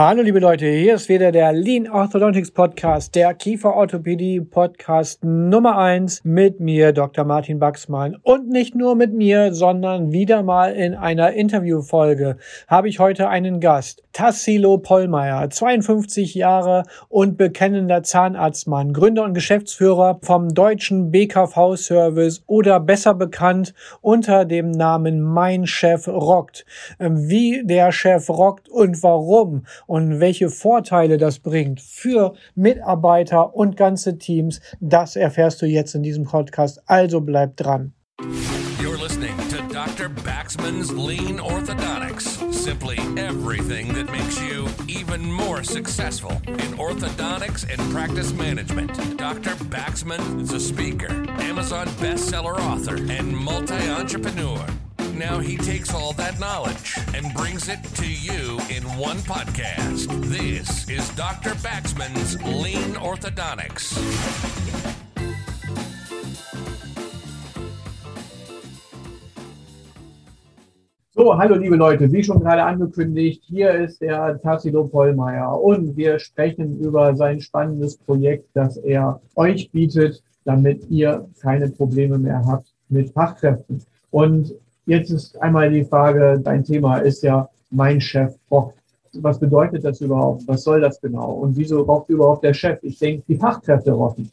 Hallo liebe Leute, hier ist wieder der Lean Orthodontics Podcast, der Kieferorthopädie Podcast Nummer eins mit mir, Dr. Martin Baxmann. Und nicht nur mit mir, sondern wieder mal in einer Interviewfolge habe ich heute einen Gast. Tassilo Pollmeier, 52 Jahre und bekennender Zahnarztmann, Gründer und Geschäftsführer vom deutschen BKV-Service oder besser bekannt unter dem Namen Mein Chef rockt. Wie der Chef rockt und warum und welche Vorteile das bringt für Mitarbeiter und ganze Teams, das erfährst du jetzt in diesem Podcast. Also bleib dran. You're listening to Dr. Baxman's Lean Orthodontics. Simply everything that makes you even more successful in orthodontics and practice management. Dr. Baxman is a speaker, Amazon bestseller author, and multi entrepreneur. Now he takes all that knowledge and brings it to you in one podcast. This is Dr. Baxman's Lean Orthodontics. So, hallo liebe Leute, wie schon gerade angekündigt, hier ist der Tassilo Pollmeier und wir sprechen über sein spannendes Projekt, das er euch bietet, damit ihr keine Probleme mehr habt mit Fachkräften. Und Jetzt ist einmal die Frage, dein Thema ist ja mein Chef rockt. Was bedeutet das überhaupt? Was soll das genau? Und wieso rockt überhaupt der Chef? Ich denke, die Fachkräfte rocken.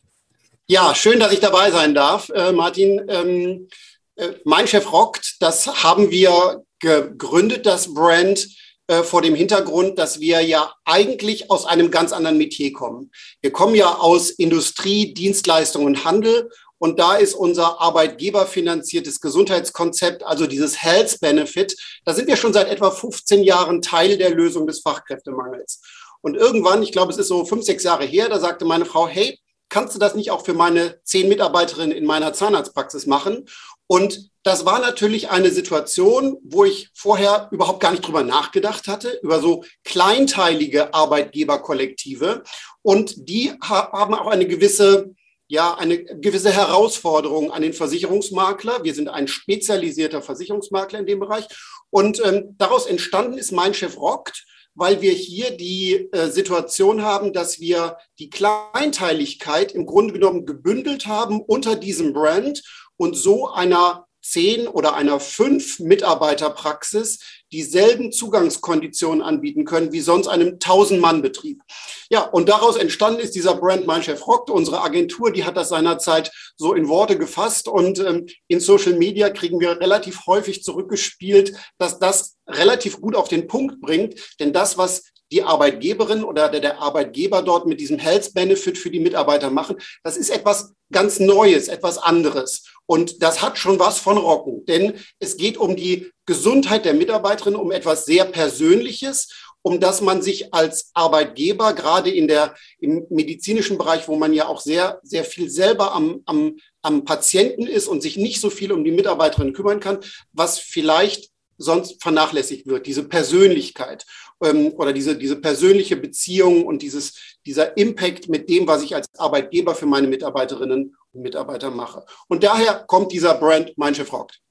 Ja, schön, dass ich dabei sein darf, äh, Martin. Ähm, äh, mein Chef rockt, das haben wir gegründet, das Brand, äh, vor dem Hintergrund, dass wir ja eigentlich aus einem ganz anderen Metier kommen. Wir kommen ja aus Industrie, Dienstleistung und Handel und da ist unser arbeitgeberfinanziertes Gesundheitskonzept, also dieses Health Benefit, da sind wir schon seit etwa 15 Jahren Teil der Lösung des Fachkräftemangels. Und irgendwann, ich glaube, es ist so fünf, sechs Jahre her, da sagte meine Frau, hey, kannst du das nicht auch für meine zehn Mitarbeiterinnen in meiner Zahnarztpraxis machen? Und das war natürlich eine Situation, wo ich vorher überhaupt gar nicht drüber nachgedacht hatte, über so kleinteilige Arbeitgeberkollektive. Und die haben auch eine gewisse ja eine gewisse Herausforderung an den Versicherungsmakler. Wir sind ein spezialisierter Versicherungsmakler in dem Bereich. Und ähm, daraus entstanden ist Mein Chef rockt, weil wir hier die äh, Situation haben, dass wir die Kleinteiligkeit im Grunde genommen gebündelt haben unter diesem Brand und so einer zehn oder einer fünf Mitarbeiterpraxis dieselben Zugangskonditionen anbieten können wie sonst einem tausend mann betrieb Ja, und daraus entstanden ist dieser Brand Mein Chef rockt. Unsere Agentur, die hat das seinerzeit so in Worte gefasst und ähm, in Social Media kriegen wir relativ häufig zurückgespielt, dass das relativ gut auf den Punkt bringt. Denn das, was die Arbeitgeberin oder der, Arbeitgeber dort mit diesem Health Benefit für die Mitarbeiter machen, das ist etwas ganz Neues, etwas anderes. Und das hat schon was von Rocken, denn es geht um die Gesundheit der Mitarbeiterin, um etwas sehr Persönliches, um das man sich als Arbeitgeber gerade in der, im medizinischen Bereich, wo man ja auch sehr, sehr viel selber am, am, am Patienten ist und sich nicht so viel um die Mitarbeiterin kümmern kann, was vielleicht sonst vernachlässigt wird, diese Persönlichkeit ähm, oder diese, diese persönliche Beziehung und dieses, dieser Impact mit dem, was ich als Arbeitgeber für meine Mitarbeiterinnen und Mitarbeiter mache. Und daher kommt dieser Brand Mein Chef rockt.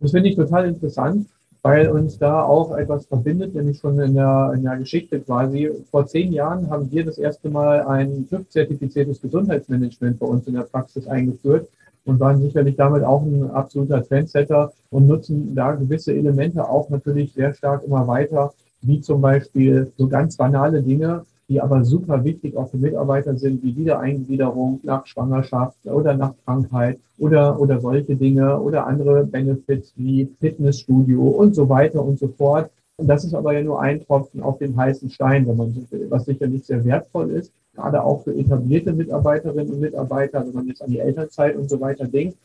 Das finde ich total interessant, weil uns da auch etwas verbindet, nämlich schon in der, in der Geschichte quasi. Vor zehn Jahren haben wir das erste Mal ein TÜV-zertifiziertes Gesundheitsmanagement bei uns in der Praxis eingeführt und waren sicherlich damit auch ein absoluter Trendsetter und nutzen da gewisse Elemente auch natürlich sehr stark immer weiter, wie zum Beispiel so ganz banale Dinge, die aber super wichtig auch für Mitarbeiter sind, wie Wiedereingliederung nach Schwangerschaft oder nach Krankheit oder, oder solche Dinge oder andere Benefits wie Fitnessstudio und so weiter und so fort. Und das ist aber ja nur ein Tropfen auf den heißen Stein, wenn man so will, was sicherlich sehr wertvoll ist, gerade auch für etablierte Mitarbeiterinnen und Mitarbeiter, wenn man jetzt an die Elternzeit und so weiter denkt.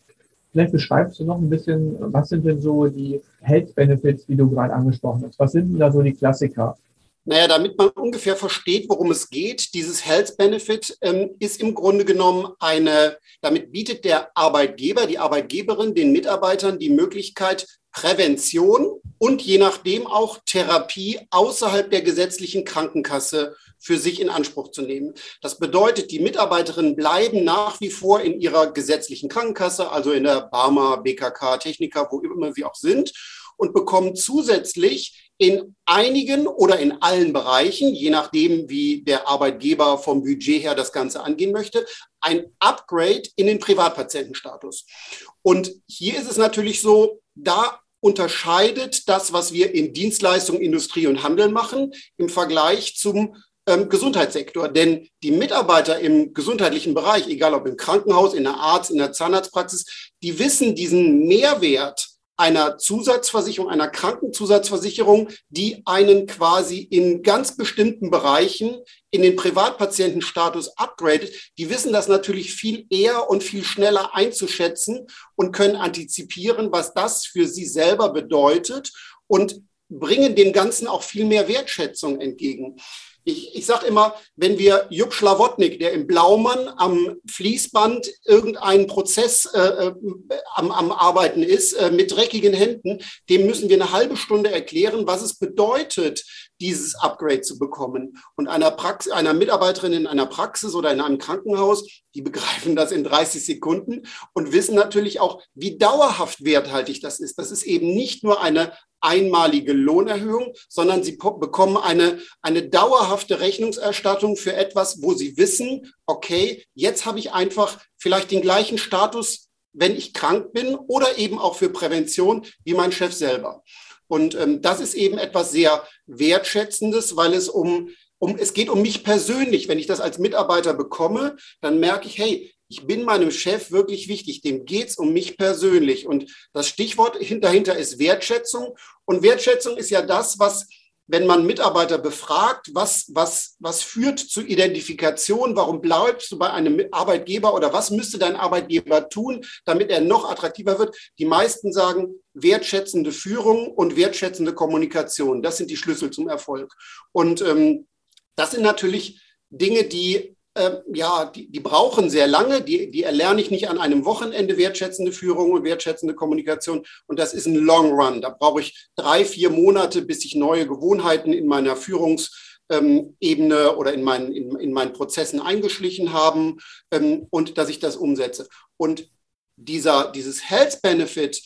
Vielleicht beschreibst du noch ein bisschen, was sind denn so die Health Benefits, die du gerade angesprochen hast? Was sind denn da so die Klassiker? Naja, damit man ungefähr versteht, worum es geht, dieses Health Benefit ähm, ist im Grunde genommen eine, damit bietet der Arbeitgeber, die Arbeitgeberin den Mitarbeitern die Möglichkeit, Prävention und je nachdem auch Therapie außerhalb der gesetzlichen Krankenkasse für sich in Anspruch zu nehmen. Das bedeutet, die Mitarbeiterinnen bleiben nach wie vor in ihrer gesetzlichen Krankenkasse, also in der Barmer, BKK, Techniker, wo immer wir auch sind. Und bekommen zusätzlich in einigen oder in allen Bereichen, je nachdem, wie der Arbeitgeber vom Budget her das Ganze angehen möchte, ein Upgrade in den Privatpatientenstatus. Und hier ist es natürlich so, da unterscheidet das, was wir in Dienstleistung, Industrie und Handel machen, im Vergleich zum ähm, Gesundheitssektor. Denn die Mitarbeiter im gesundheitlichen Bereich, egal ob im Krankenhaus, in der Arzt, in der Zahnarztpraxis, die wissen diesen Mehrwert einer Zusatzversicherung, einer Krankenzusatzversicherung, die einen quasi in ganz bestimmten Bereichen in den Privatpatientenstatus upgradet, die wissen das natürlich viel eher und viel schneller einzuschätzen und können antizipieren, was das für sie selber bedeutet und bringen dem Ganzen auch viel mehr Wertschätzung entgegen. Ich, ich sage immer, wenn wir Jupp Schlawotnik, der im Blaumann am Fließband irgendeinen Prozess äh, äh, am, am Arbeiten ist, äh, mit dreckigen Händen, dem müssen wir eine halbe Stunde erklären, was es bedeutet, dieses Upgrade zu bekommen. Und einer, Prax einer Mitarbeiterin in einer Praxis oder in einem Krankenhaus, die begreifen das in 30 Sekunden und wissen natürlich auch, wie dauerhaft werthaltig das ist. Das ist eben nicht nur eine einmalige Lohnerhöhung, sondern sie bekommen eine, eine dauerhafte Rechnungserstattung für etwas, wo sie wissen, okay, jetzt habe ich einfach vielleicht den gleichen Status, wenn ich krank bin oder eben auch für Prävention wie mein Chef selber. Und ähm, das ist eben etwas sehr Wertschätzendes, weil es um, um, es geht um mich persönlich. Wenn ich das als Mitarbeiter bekomme, dann merke ich, hey, ich bin meinem Chef wirklich wichtig, dem geht es um mich persönlich. Und das Stichwort dahinter ist Wertschätzung. Und Wertschätzung ist ja das, was, wenn man Mitarbeiter befragt, was, was, was führt zur Identifikation, warum bleibst du bei einem Arbeitgeber oder was müsste dein Arbeitgeber tun, damit er noch attraktiver wird? Die meisten sagen wertschätzende Führung und wertschätzende Kommunikation. Das sind die Schlüssel zum Erfolg. Und ähm, das sind natürlich Dinge, die ja, die, die brauchen sehr lange, die, die erlerne ich nicht an einem Wochenende wertschätzende Führung und wertschätzende Kommunikation. Und das ist ein Long Run. Da brauche ich drei, vier Monate, bis sich neue Gewohnheiten in meiner Führungsebene ähm, oder in meinen, in, in meinen Prozessen eingeschlichen haben ähm, und dass ich das umsetze. Und dieser, dieses Health Benefit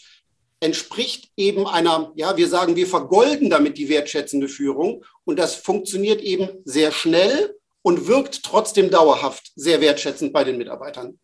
entspricht eben einer, ja, wir sagen, wir vergolden damit die wertschätzende Führung und das funktioniert eben sehr schnell und wirkt trotzdem dauerhaft sehr wertschätzend bei den Mitarbeitern.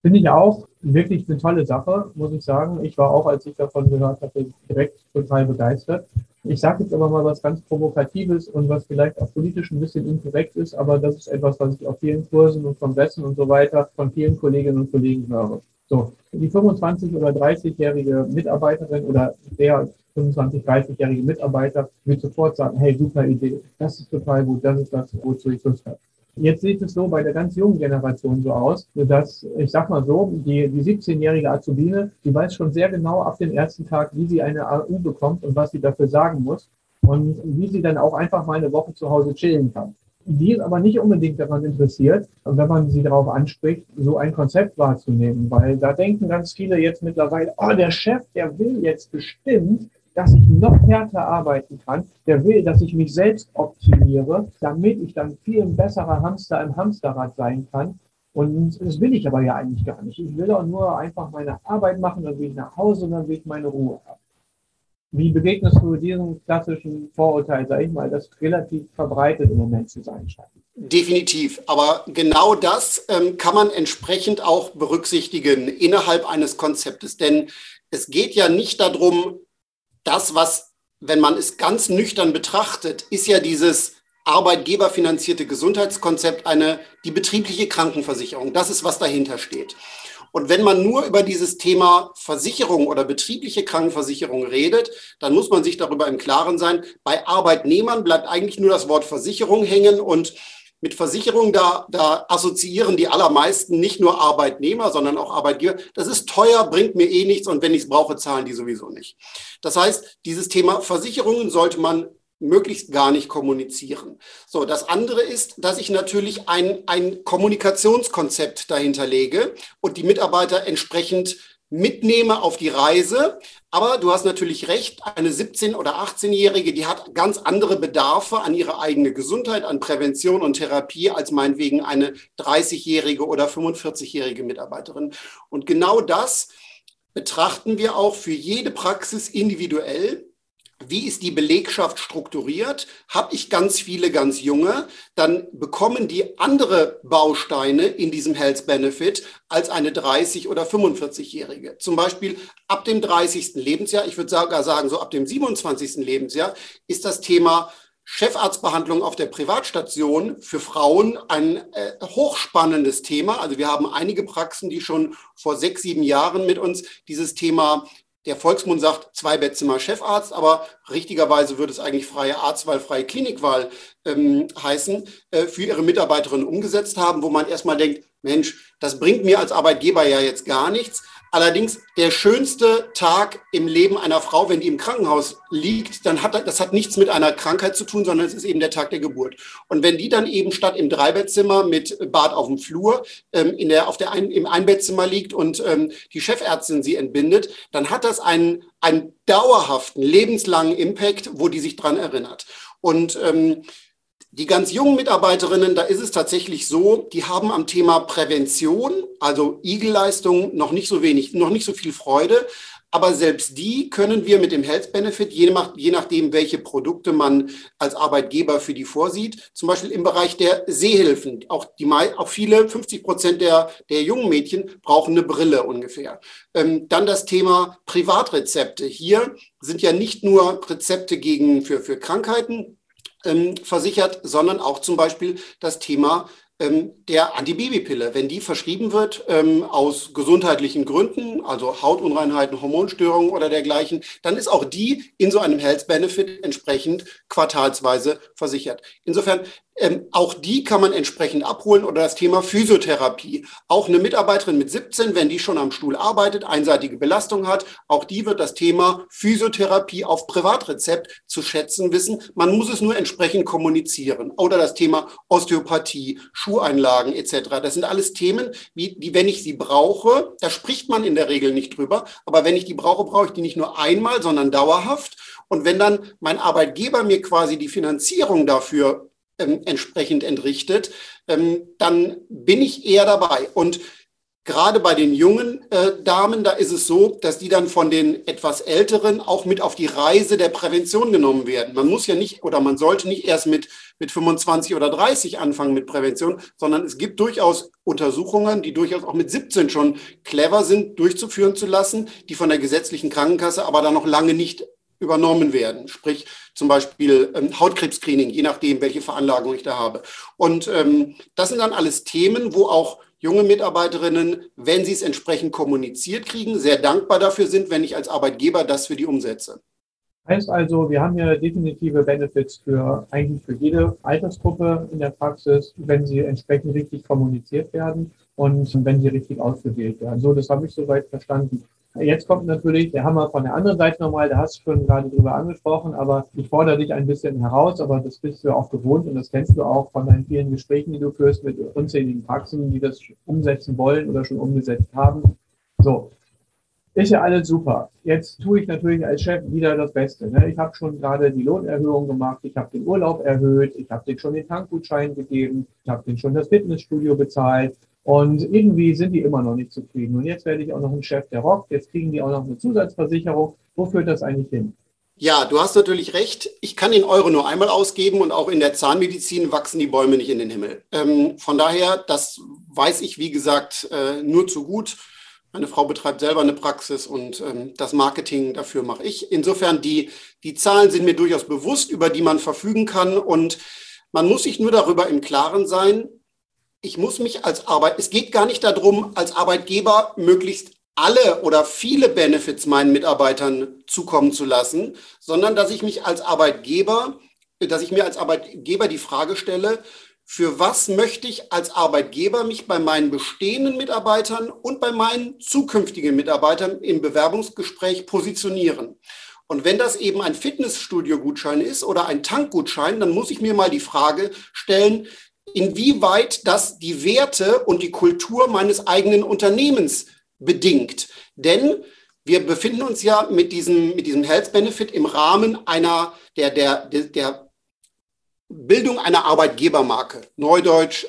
Finde ich auch wirklich eine tolle Sache, muss ich sagen. Ich war auch, als ich davon gehört hatte, direkt total begeistert. Ich sage jetzt aber mal was ganz Provokatives und was vielleicht auch politisch ein bisschen inkorrekt ist, aber das ist etwas, was ich auf vielen Kursen und Kongressen und so weiter von vielen Kolleginnen und Kollegen höre. So, die 25- oder 30-jährige Mitarbeiterin oder der 25, 30-jährige Mitarbeiter wird sofort sagen, hey, super Idee, das ist total gut, das ist das, wozu ich Lust habe. Jetzt sieht es so bei der ganz jungen Generation so aus, dass, ich sag mal so, die, die 17-jährige Azubine, die weiß schon sehr genau ab dem ersten Tag, wie sie eine AU bekommt und was sie dafür sagen muss und wie sie dann auch einfach mal eine Woche zu Hause chillen kann. Die ist aber nicht unbedingt daran interessiert, wenn man sie darauf anspricht, so ein Konzept wahrzunehmen, weil da denken ganz viele jetzt mittlerweile, oh, der Chef, der will jetzt bestimmt, dass ich noch härter arbeiten kann. Der will, dass ich mich selbst optimiere, damit ich dann viel besserer Hamster im Hamsterrad sein kann. Und das will ich aber ja eigentlich gar nicht. Ich will auch nur einfach meine Arbeit machen, dann will ich nach Hause und dann will ich meine Ruhe haben. Wie begegnest du diesem klassischen Vorurteil, sag ich mal, das relativ verbreitet im Moment zu sein scheint? Definitiv. Aber genau das ähm, kann man entsprechend auch berücksichtigen innerhalb eines Konzeptes. Denn es geht ja nicht darum, das, was, wenn man es ganz nüchtern betrachtet, ist ja dieses arbeitgeberfinanzierte Gesundheitskonzept eine, die betriebliche Krankenversicherung. Das ist, was dahinter steht. Und wenn man nur über dieses Thema Versicherung oder betriebliche Krankenversicherung redet, dann muss man sich darüber im Klaren sein, bei Arbeitnehmern bleibt eigentlich nur das Wort Versicherung hängen und mit Versicherung, da, da assoziieren die allermeisten nicht nur Arbeitnehmer, sondern auch Arbeitgeber. Das ist teuer, bringt mir eh nichts und wenn ich es brauche, zahlen die sowieso nicht. Das heißt, dieses Thema Versicherungen sollte man möglichst gar nicht kommunizieren. So, das andere ist, dass ich natürlich ein, ein Kommunikationskonzept dahinter lege und die Mitarbeiter entsprechend mitnehme auf die Reise. Aber du hast natürlich recht, eine 17- oder 18-Jährige, die hat ganz andere Bedarfe an ihre eigene Gesundheit, an Prävention und Therapie als meinetwegen eine 30-jährige oder 45-jährige Mitarbeiterin. Und genau das betrachten wir auch für jede Praxis individuell wie ist die Belegschaft strukturiert? Habe ich ganz viele ganz junge, dann bekommen die andere Bausteine in diesem Health Benefit als eine 30- oder 45-Jährige. Zum Beispiel ab dem 30. Lebensjahr, ich würde sogar sagen, so ab dem 27. Lebensjahr, ist das Thema Chefarztbehandlung auf der Privatstation für Frauen ein äh, hochspannendes Thema. Also wir haben einige Praxen, die schon vor sechs, sieben Jahren mit uns dieses Thema der Volksmund sagt zwei Bettzimmer Chefarzt, aber richtigerweise würde es eigentlich freie Arztwahl, freie Klinikwahl ähm, heißen, äh, für ihre Mitarbeiterinnen umgesetzt haben, wo man erstmal denkt, Mensch, das bringt mir als Arbeitgeber ja jetzt gar nichts. Allerdings der schönste Tag im Leben einer Frau, wenn die im Krankenhaus liegt, dann hat das hat nichts mit einer Krankheit zu tun, sondern es ist eben der Tag der Geburt. Und wenn die dann eben statt im Dreibettzimmer mit Bad auf dem Flur ähm, in der, auf der ein, im Einbettzimmer liegt und ähm, die Chefärztin sie entbindet, dann hat das einen, einen dauerhaften, lebenslangen Impact, wo die sich dran erinnert. Und ähm, die ganz jungen Mitarbeiterinnen, da ist es tatsächlich so, die haben am Thema Prävention, also Igelleistung, noch nicht so wenig, noch nicht so viel Freude. Aber selbst die können wir mit dem Health Benefit, je, nach, je nachdem, welche Produkte man als Arbeitgeber für die vorsieht, zum Beispiel im Bereich der Sehhilfen. Auch, die, auch viele, 50 Prozent der, der jungen Mädchen brauchen eine Brille ungefähr. Ähm, dann das Thema Privatrezepte. Hier sind ja nicht nur Rezepte gegen, für, für Krankheiten, ähm, versichert, sondern auch zum Beispiel das Thema ähm, der Antibabypille. Wenn die verschrieben wird ähm, aus gesundheitlichen Gründen, also Hautunreinheiten, Hormonstörungen oder dergleichen, dann ist auch die in so einem Health Benefit entsprechend quartalsweise versichert. Insofern ähm, auch die kann man entsprechend abholen oder das Thema Physiotherapie. Auch eine Mitarbeiterin mit 17, wenn die schon am Stuhl arbeitet, einseitige Belastung hat, auch die wird das Thema Physiotherapie auf Privatrezept zu schätzen wissen. Man muss es nur entsprechend kommunizieren. Oder das Thema Osteopathie, Schuheinlagen etc. Das sind alles Themen, wie, die, wenn ich sie brauche, da spricht man in der Regel nicht drüber. Aber wenn ich die brauche, brauche ich die nicht nur einmal, sondern dauerhaft. Und wenn dann mein Arbeitgeber mir quasi die Finanzierung dafür ähm, entsprechend entrichtet, ähm, dann bin ich eher dabei. Und gerade bei den jungen äh, Damen, da ist es so, dass die dann von den etwas älteren auch mit auf die Reise der Prävention genommen werden. Man muss ja nicht oder man sollte nicht erst mit, mit 25 oder 30 anfangen mit Prävention, sondern es gibt durchaus Untersuchungen, die durchaus auch mit 17 schon clever sind, durchzuführen zu lassen, die von der gesetzlichen Krankenkasse aber dann noch lange nicht übernommen werden. Sprich zum Beispiel ähm, Hautkrebs-Screening, je nachdem, welche Veranlagung ich da habe. Und ähm, das sind dann alles Themen, wo auch junge Mitarbeiterinnen, wenn sie es entsprechend kommuniziert kriegen, sehr dankbar dafür sind, wenn ich als Arbeitgeber das für die umsetze. Heißt also, wir haben ja definitive Benefits für eigentlich für jede Altersgruppe in der Praxis, wenn sie entsprechend richtig kommuniziert werden und wenn sie richtig ausgewählt werden. So, das habe ich soweit verstanden. Jetzt kommt natürlich der Hammer von der anderen Seite nochmal, da hast du schon gerade drüber angesprochen, aber ich fordere dich ein bisschen heraus, aber das bist du auch gewohnt und das kennst du auch von deinen vielen Gesprächen, die du führst mit unzähligen Praxen, die das umsetzen wollen oder schon umgesetzt haben. So, ist ja alles super. Jetzt tue ich natürlich als Chef wieder das Beste. Ne? Ich habe schon gerade die Lohnerhöhung gemacht, ich habe den Urlaub erhöht, ich habe dir schon den Tankgutschein gegeben, ich habe dir schon das Fitnessstudio bezahlt, und irgendwie sind die immer noch nicht zufrieden. Und jetzt werde ich auch noch ein Chef, der rockt. Jetzt kriegen die auch noch eine Zusatzversicherung. Wo führt das eigentlich hin? Ja, du hast natürlich recht. Ich kann den Euro nur einmal ausgeben und auch in der Zahnmedizin wachsen die Bäume nicht in den Himmel. Ähm, von daher, das weiß ich, wie gesagt, äh, nur zu gut. Meine Frau betreibt selber eine Praxis und ähm, das Marketing dafür mache ich. Insofern, die, die Zahlen sind mir durchaus bewusst, über die man verfügen kann. Und man muss sich nur darüber im Klaren sein, ich muss mich als Arbeit, es geht gar nicht darum, als Arbeitgeber möglichst alle oder viele Benefits meinen Mitarbeitern zukommen zu lassen, sondern dass ich mich als Arbeitgeber, dass ich mir als Arbeitgeber die Frage stelle, für was möchte ich als Arbeitgeber mich bei meinen bestehenden Mitarbeitern und bei meinen zukünftigen Mitarbeitern im Bewerbungsgespräch positionieren? Und wenn das eben ein Fitnessstudio-Gutschein ist oder ein Tankgutschein, dann muss ich mir mal die Frage stellen, inwieweit das die Werte und die Kultur meines eigenen Unternehmens bedingt. Denn wir befinden uns ja mit diesem, mit diesem Health Benefit im Rahmen einer, der, der, der Bildung einer Arbeitgebermarke, Neudeutsch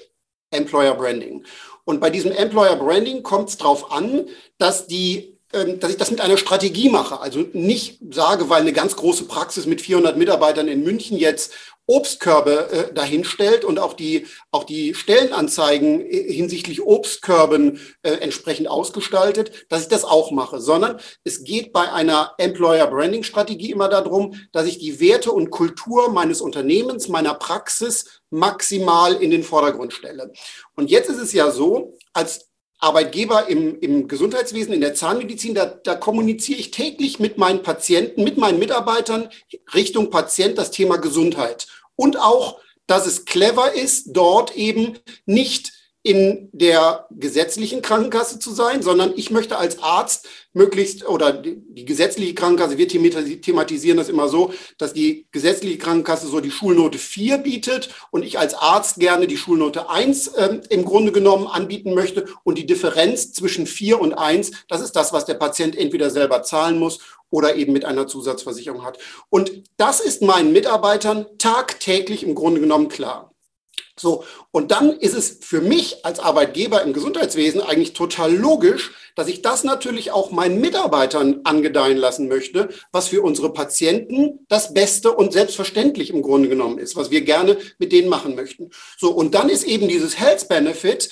Employer Branding. Und bei diesem Employer Branding kommt es darauf an, dass die ähm, dass ich das mit einer Strategie mache. Also nicht sage, weil eine ganz große Praxis mit 400 Mitarbeitern in München jetzt Obstkörbe äh, dahinstellt und auch die, auch die Stellenanzeigen äh, hinsichtlich Obstkörben äh, entsprechend ausgestaltet, dass ich das auch mache, sondern es geht bei einer Employer Branding Strategie immer darum, dass ich die Werte und Kultur meines Unternehmens, meiner Praxis maximal in den Vordergrund stelle. Und jetzt ist es ja so, als Arbeitgeber im, im Gesundheitswesen, in der Zahnmedizin, da, da kommuniziere ich täglich mit meinen Patienten, mit meinen Mitarbeitern Richtung Patient das Thema Gesundheit. Und auch, dass es clever ist, dort eben nicht in der gesetzlichen Krankenkasse zu sein, sondern ich möchte als Arzt möglichst, oder die, gesetzliche Krankenkasse, wir thematisieren das immer so, dass die gesetzliche Krankenkasse so die Schulnote 4 bietet und ich als Arzt gerne die Schulnote 1 äh, im Grunde genommen anbieten möchte. Und die Differenz zwischen 4 und 1, das ist das, was der Patient entweder selber zahlen muss oder eben mit einer Zusatzversicherung hat. Und das ist meinen Mitarbeitern tagtäglich im Grunde genommen klar. So, und dann ist es für mich als Arbeitgeber im Gesundheitswesen eigentlich total logisch, dass ich das natürlich auch meinen Mitarbeitern angedeihen lassen möchte, was für unsere Patienten das Beste und selbstverständlich im Grunde genommen ist, was wir gerne mit denen machen möchten. So, und dann ist eben dieses Health Benefit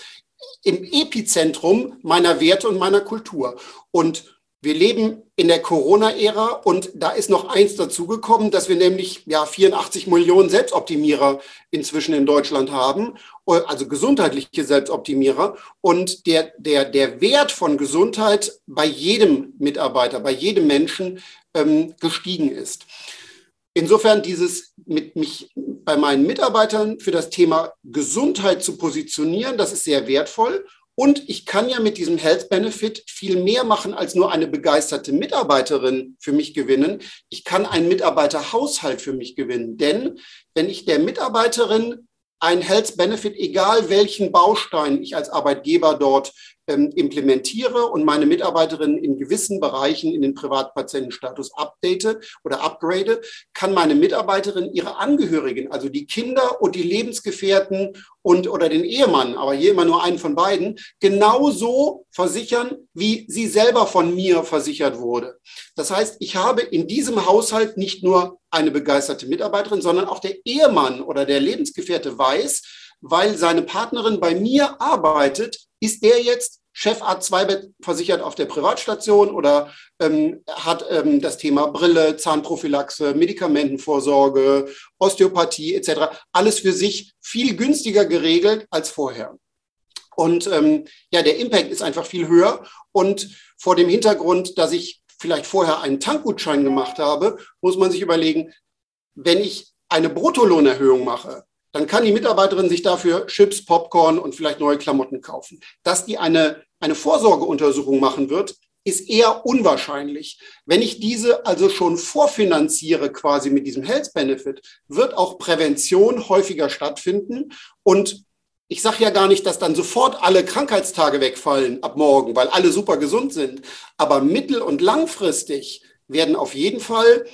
im Epizentrum meiner Werte und meiner Kultur. Und wir leben in der Corona-Ära und da ist noch eins dazugekommen, dass wir nämlich ja 84 Millionen Selbstoptimierer inzwischen in Deutschland haben, also gesundheitliche Selbstoptimierer. Und der, der, der Wert von Gesundheit bei jedem Mitarbeiter, bei jedem Menschen ähm, gestiegen ist. Insofern dieses mit mich bei meinen Mitarbeitern für das Thema Gesundheit zu positionieren, das ist sehr wertvoll. Und ich kann ja mit diesem Health Benefit viel mehr machen, als nur eine begeisterte Mitarbeiterin für mich gewinnen. Ich kann einen Mitarbeiterhaushalt für mich gewinnen. Denn wenn ich der Mitarbeiterin ein Health Benefit, egal welchen Baustein ich als Arbeitgeber dort ähm, implementiere und meine Mitarbeiterinnen in gewissen Bereichen in den Privatpatientenstatus update oder upgrade, kann meine Mitarbeiterin ihre Angehörigen, also die Kinder und die Lebensgefährten und oder den Ehemann, aber hier immer nur einen von beiden, genauso versichern, wie sie selber von mir versichert wurde. Das heißt, ich habe in diesem Haushalt nicht nur eine begeisterte Mitarbeiterin, sondern auch der Ehemann oder der Lebensgefährte weiß, weil seine Partnerin bei mir arbeitet, ist der jetzt Chefarzt 2 versichert auf der Privatstation oder ähm, hat ähm, das Thema Brille, Zahnprophylaxe, Medikamentenvorsorge, Osteopathie etc. alles für sich viel günstiger geregelt als vorher. Und ähm, ja, der Impact ist einfach viel höher. Und vor dem Hintergrund, dass ich vielleicht vorher einen Tankgutschein gemacht habe, muss man sich überlegen, wenn ich eine Bruttolohnerhöhung mache, dann kann die Mitarbeiterin sich dafür Chips, Popcorn und vielleicht neue Klamotten kaufen. Dass die eine, eine Vorsorgeuntersuchung machen wird, ist eher unwahrscheinlich. Wenn ich diese also schon vorfinanziere quasi mit diesem Health Benefit, wird auch Prävention häufiger stattfinden. Und ich sage ja gar nicht, dass dann sofort alle Krankheitstage wegfallen ab morgen, weil alle super gesund sind. Aber mittel- und langfristig werden auf jeden Fall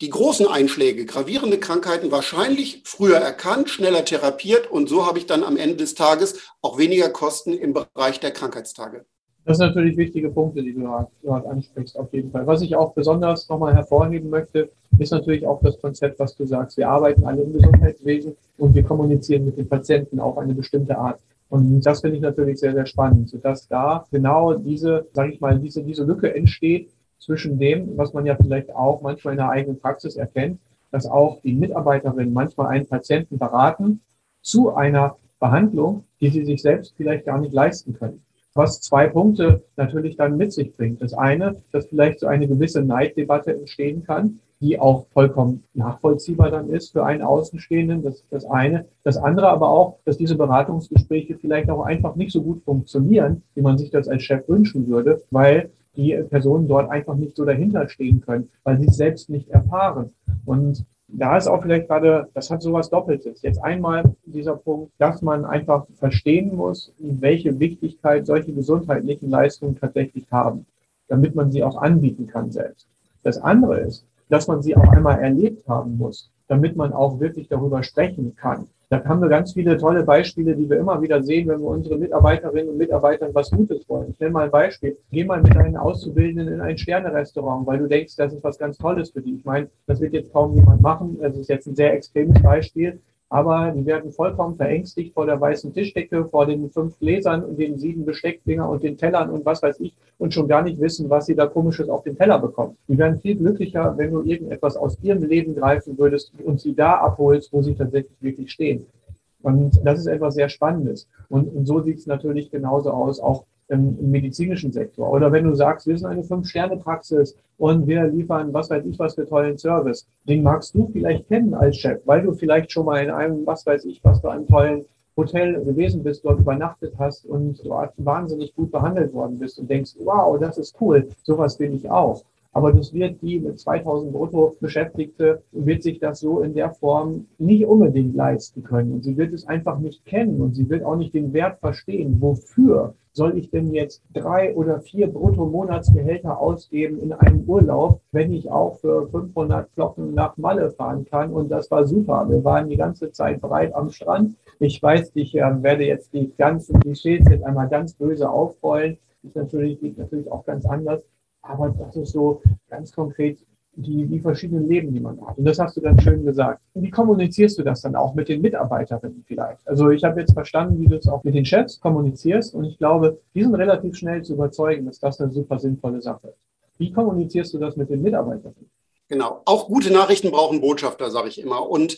die großen Einschläge, gravierende Krankheiten wahrscheinlich früher erkannt, schneller therapiert und so habe ich dann am Ende des Tages auch weniger Kosten im Bereich der Krankheitstage. Das sind natürlich wichtige Punkte, die du gerade ansprichst, auf jeden Fall. Was ich auch besonders nochmal hervorheben möchte, ist natürlich auch das Konzept, was du sagst. Wir arbeiten alle im Gesundheitswesen und wir kommunizieren mit den Patienten auf eine bestimmte Art. Und das finde ich natürlich sehr, sehr spannend, sodass da genau diese, sage ich mal, diese, diese Lücke entsteht, zwischen dem, was man ja vielleicht auch manchmal in der eigenen Praxis erkennt, dass auch die Mitarbeiterinnen manchmal einen Patienten beraten zu einer Behandlung, die sie sich selbst vielleicht gar nicht leisten können. Was zwei Punkte natürlich dann mit sich bringt. Das eine, dass vielleicht so eine gewisse Neiddebatte entstehen kann, die auch vollkommen nachvollziehbar dann ist für einen Außenstehenden. Das ist das eine. Das andere aber auch, dass diese Beratungsgespräche vielleicht auch einfach nicht so gut funktionieren, wie man sich das als Chef wünschen würde, weil die Personen dort einfach nicht so dahinter stehen können, weil sie es selbst nicht erfahren. Und da ist auch vielleicht gerade, das hat sowas Doppeltes. Jetzt einmal dieser Punkt, dass man einfach verstehen muss, welche Wichtigkeit solche gesundheitlichen Leistungen tatsächlich haben, damit man sie auch anbieten kann selbst. Das andere ist, dass man sie auch einmal erlebt haben muss, damit man auch wirklich darüber sprechen kann. Da haben wir ganz viele tolle Beispiele, die wir immer wieder sehen, wenn wir unsere Mitarbeiterinnen und Mitarbeitern was Gutes wollen. Ich nenne mal ein Beispiel. Geh mal mit deinen Auszubildenden in ein Sternerestaurant, weil du denkst, das ist was ganz Tolles für die. Ich meine, das wird jetzt kaum jemand machen. Das ist jetzt ein sehr extremes Beispiel aber die werden vollkommen verängstigt vor der weißen Tischdecke, vor den fünf Gläsern und den sieben Besteckdinger und den Tellern und was weiß ich und schon gar nicht wissen, was sie da komisches auf den Teller bekommen. Die werden viel glücklicher, wenn du irgendetwas aus ihrem Leben greifen würdest und sie da abholst, wo sie tatsächlich wirklich stehen. Und das ist etwas sehr Spannendes. Und, und so sieht es natürlich genauso aus, auch im, im, medizinischen Sektor. Oder wenn du sagst, wir sind eine Fünf-Sterne-Praxis und wir liefern, was weiß ich, was für tollen Service, den magst du vielleicht kennen als Chef, weil du vielleicht schon mal in einem, was weiß ich, was für einem tollen Hotel gewesen bist, dort übernachtet hast und dort wahnsinnig gut behandelt worden bist und denkst, wow, das ist cool, sowas will ich auch. Aber das wird die mit 2000 brutto Beschäftigte, wird sich das so in der Form nicht unbedingt leisten können. Und sie wird es einfach nicht kennen und sie wird auch nicht den Wert verstehen, wofür soll ich denn jetzt drei oder vier Brutto-Monatsgehälter ausgeben in einem Urlaub, wenn ich auch für 500 Flocken nach Malle fahren kann? Und das war super. Wir waren die ganze Zeit breit am Strand. Ich weiß, ich äh, werde jetzt die ganzen Klischees jetzt einmal ganz böse aufrollen. Ist natürlich, liegt natürlich auch ganz anders. Aber das ist so ganz konkret die, die verschiedenen Leben, die man hat. Und das hast du ganz schön gesagt. Wie kommunizierst du das dann auch mit den Mitarbeiterinnen vielleicht? Also ich habe jetzt verstanden, wie du es auch mit den Chefs kommunizierst und ich glaube, die sind relativ schnell zu überzeugen, dass das eine super sinnvolle Sache ist. Wie kommunizierst du das mit den Mitarbeiterinnen? Genau. Auch gute Nachrichten brauchen Botschafter, sage ich immer. Und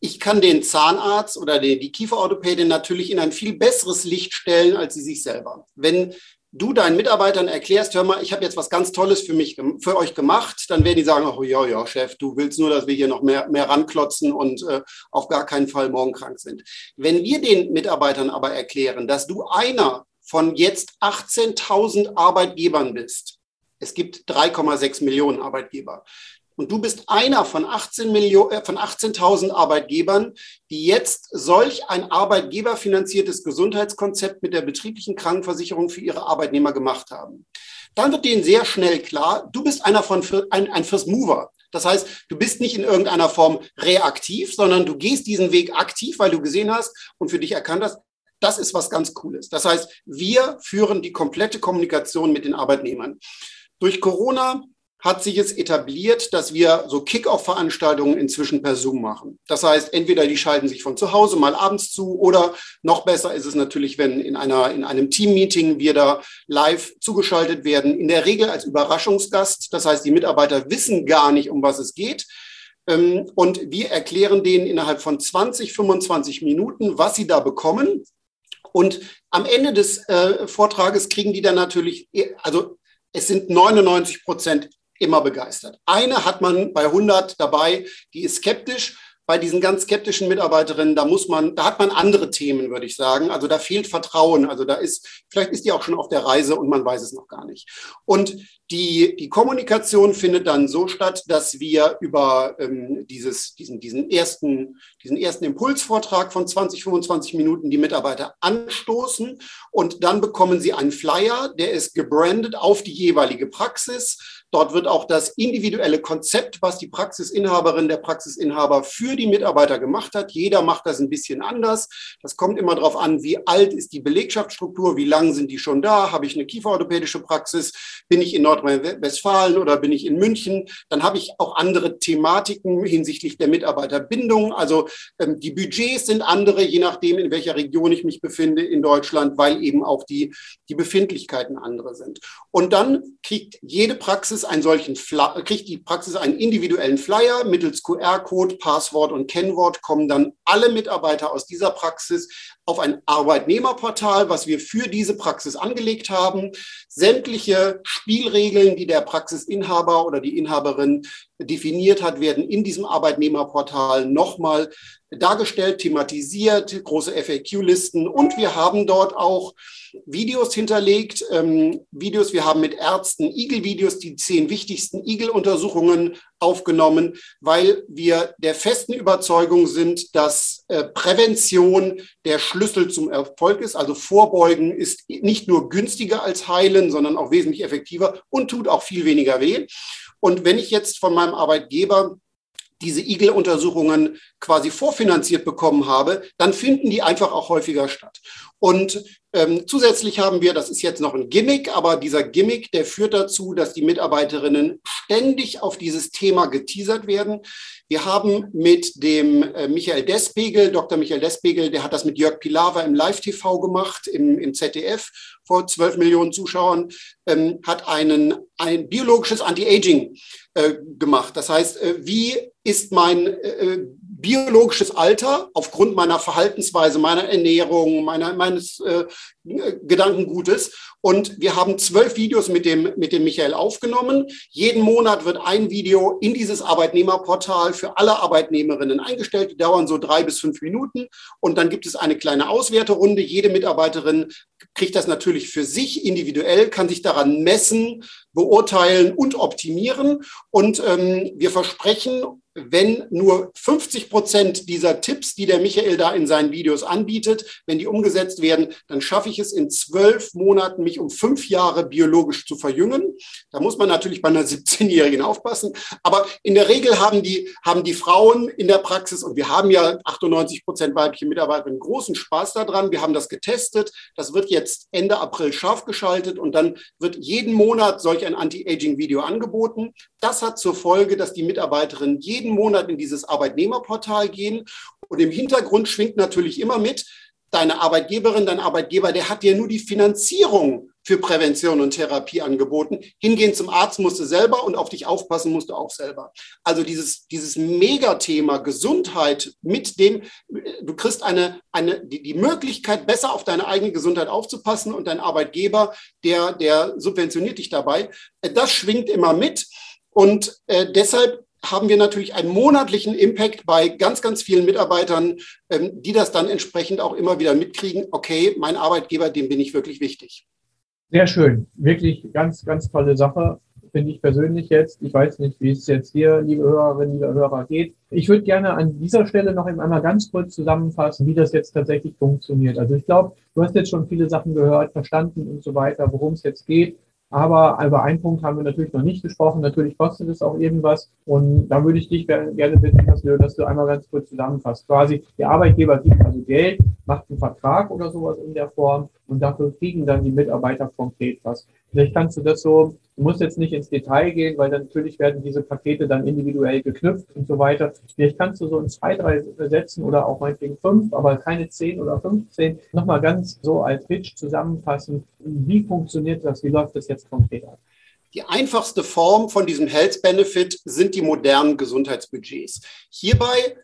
ich kann den Zahnarzt oder die Kieferorthopädin natürlich in ein viel besseres Licht stellen als sie sich selber. Wenn du deinen Mitarbeitern erklärst, hör mal, ich habe jetzt was ganz Tolles für mich, für euch gemacht, dann werden die sagen, oh ja, ja, Chef, du willst nur, dass wir hier noch mehr, mehr ranklotzen und äh, auf gar keinen Fall morgen krank sind. Wenn wir den Mitarbeitern aber erklären, dass du einer von jetzt 18.000 Arbeitgebern bist, es gibt 3,6 Millionen Arbeitgeber und du bist einer von 18 Millionen, äh, von 18.000 Arbeitgebern, die jetzt solch ein arbeitgeberfinanziertes Gesundheitskonzept mit der betrieblichen Krankenversicherung für ihre Arbeitnehmer gemacht haben. Dann wird denen sehr schnell klar, du bist einer von ein, ein First Mover. Das heißt, du bist nicht in irgendeiner Form reaktiv, sondern du gehst diesen Weg aktiv, weil du gesehen hast und für dich erkannt hast, das ist was ganz Cooles. Das heißt, wir führen die komplette Kommunikation mit den Arbeitnehmern. Durch Corona hat sich es etabliert, dass wir so Kick-Off-Veranstaltungen inzwischen per Zoom machen. Das heißt, entweder die schalten sich von zu Hause mal abends zu oder noch besser ist es natürlich, wenn in, einer, in einem Team-Meeting wir da live zugeschaltet werden, in der Regel als Überraschungsgast. Das heißt, die Mitarbeiter wissen gar nicht, um was es geht. Ähm, und wir erklären denen innerhalb von 20, 25 Minuten, was sie da bekommen. Und am Ende des äh, Vortrages kriegen die dann natürlich, also es sind 99 Prozent immer begeistert. Eine hat man bei 100 dabei, die ist skeptisch. Bei diesen ganz skeptischen Mitarbeiterinnen, da muss man, da hat man andere Themen, würde ich sagen. Also da fehlt Vertrauen. Also da ist, vielleicht ist die auch schon auf der Reise und man weiß es noch gar nicht. Und die, die Kommunikation findet dann so statt, dass wir über ähm, dieses, diesen, diesen, ersten, diesen ersten Impulsvortrag von 20, 25 Minuten die Mitarbeiter anstoßen und dann bekommen sie einen Flyer, der ist gebrandet auf die jeweilige Praxis. Dort wird auch das individuelle Konzept, was die Praxisinhaberin, der Praxisinhaber für die Mitarbeiter gemacht hat. Jeder macht das ein bisschen anders. Das kommt immer darauf an, wie alt ist die Belegschaftsstruktur, wie lang sind die schon da, habe ich eine kieferorthopädische Praxis, bin ich in Nordrhein-Westfalen oder bin ich in München. Dann habe ich auch andere Thematiken hinsichtlich der Mitarbeiterbindung. Also ähm, die Budgets sind andere, je nachdem, in welcher Region ich mich befinde in Deutschland, weil eben auch die, die Befindlichkeiten andere sind. Und dann kriegt jede Praxis Praxis einen solchen, kriegt die Praxis einen individuellen Flyer mittels QR-Code, Passwort und Kennwort kommen dann alle Mitarbeiter aus dieser Praxis auf ein Arbeitnehmerportal, was wir für diese Praxis angelegt haben. Sämtliche Spielregeln, die der Praxisinhaber oder die Inhaberin definiert hat, werden in diesem Arbeitnehmerportal nochmal dargestellt, thematisiert, große FAQ-Listen und wir haben dort auch Videos hinterlegt, ähm, Videos, wir haben mit Ärzten Igel-Videos, die zehn wichtigsten Igel-Untersuchungen aufgenommen, weil wir der festen Überzeugung sind, dass äh, Prävention der Schlüssel zum Erfolg ist. Also Vorbeugen ist nicht nur günstiger als heilen, sondern auch wesentlich effektiver und tut auch viel weniger weh. Und wenn ich jetzt von meinem Arbeitgeber diese Igel-Untersuchungen quasi vorfinanziert bekommen habe, dann finden die einfach auch häufiger statt. Und ähm, zusätzlich haben wir, das ist jetzt noch ein Gimmick, aber dieser Gimmick, der führt dazu, dass die Mitarbeiterinnen ständig auf dieses Thema geteasert werden. Wir haben mit dem äh, Michael Despegel, Dr. Michael Despegel, der hat das mit Jörg Pilawa im Live-TV gemacht, im, im ZDF vor 12 Millionen Zuschauern, ähm, hat einen, ein biologisches Anti-Aging äh, gemacht. Das heißt, äh, wie ist mein äh, biologisches Alter aufgrund meiner Verhaltensweise, meiner Ernährung, meiner, meines äh, Gedankengutes. Und wir haben zwölf Videos mit dem, mit dem Michael aufgenommen. Jeden Monat wird ein Video in dieses Arbeitnehmerportal für alle Arbeitnehmerinnen eingestellt. Die dauern so drei bis fünf Minuten. Und dann gibt es eine kleine Auswerterunde. Jede Mitarbeiterin kriegt das natürlich für sich individuell, kann sich daran messen, beurteilen und optimieren. Und ähm, wir versprechen wenn nur 50 Prozent dieser Tipps, die der Michael da in seinen Videos anbietet, wenn die umgesetzt werden, dann schaffe ich es in zwölf Monaten, mich um fünf Jahre biologisch zu verjüngen. Da muss man natürlich bei einer 17-Jährigen aufpassen. Aber in der Regel haben die, haben die Frauen in der Praxis, und wir haben ja 98 Prozent weibliche Mitarbeiterinnen, großen Spaß daran. Wir haben das getestet. Das wird jetzt Ende April scharf geschaltet und dann wird jeden Monat solch ein Anti-Aging-Video angeboten. Das hat zur Folge, dass die Mitarbeiterinnen jeden jeden Monat in dieses Arbeitnehmerportal gehen. Und im Hintergrund schwingt natürlich immer mit, deine Arbeitgeberin, dein Arbeitgeber, der hat dir nur die Finanzierung für Prävention und Therapie angeboten. Hingehen zum Arzt musst du selber und auf dich aufpassen musst du auch selber. Also dieses, dieses Megathema Gesundheit mit dem, du kriegst eine, eine, die, die Möglichkeit, besser auf deine eigene Gesundheit aufzupassen und dein Arbeitgeber, der, der subventioniert dich dabei. Das schwingt immer mit. Und äh, deshalb haben wir natürlich einen monatlichen Impact bei ganz, ganz vielen Mitarbeitern, ähm, die das dann entsprechend auch immer wieder mitkriegen. Okay, mein Arbeitgeber, dem bin ich wirklich wichtig. Sehr schön. Wirklich ganz, ganz tolle Sache. Finde ich persönlich jetzt. Ich weiß nicht, wie es jetzt hier, liebe Hörerinnen, liebe Hörer, geht. Ich würde gerne an dieser Stelle noch einmal ganz kurz zusammenfassen, wie das jetzt tatsächlich funktioniert. Also ich glaube, du hast jetzt schon viele Sachen gehört, verstanden und so weiter, worum es jetzt geht. Aber über einen Punkt haben wir natürlich noch nicht gesprochen. Natürlich kostet es auch irgendwas. Und da würde ich dich gerne bitten, dass du, dass du einmal ganz kurz zusammenfasst. Quasi, der Arbeitgeber gibt also Geld, macht einen Vertrag oder sowas in der Form und dafür kriegen dann die Mitarbeiter konkret was. Vielleicht kannst du das so, du musst jetzt nicht ins Detail gehen, weil dann natürlich werden diese Pakete dann individuell geknüpft und so weiter. Vielleicht kannst du so in zwei, drei Sätzen oder auch meinetwegen fünf, aber keine zehn oder fünfzehn, nochmal ganz so als Pitch zusammenfassen. Wie funktioniert das? Wie läuft das jetzt konkret ab? Die einfachste Form von diesem Health Benefit sind die modernen Gesundheitsbudgets. Hierbei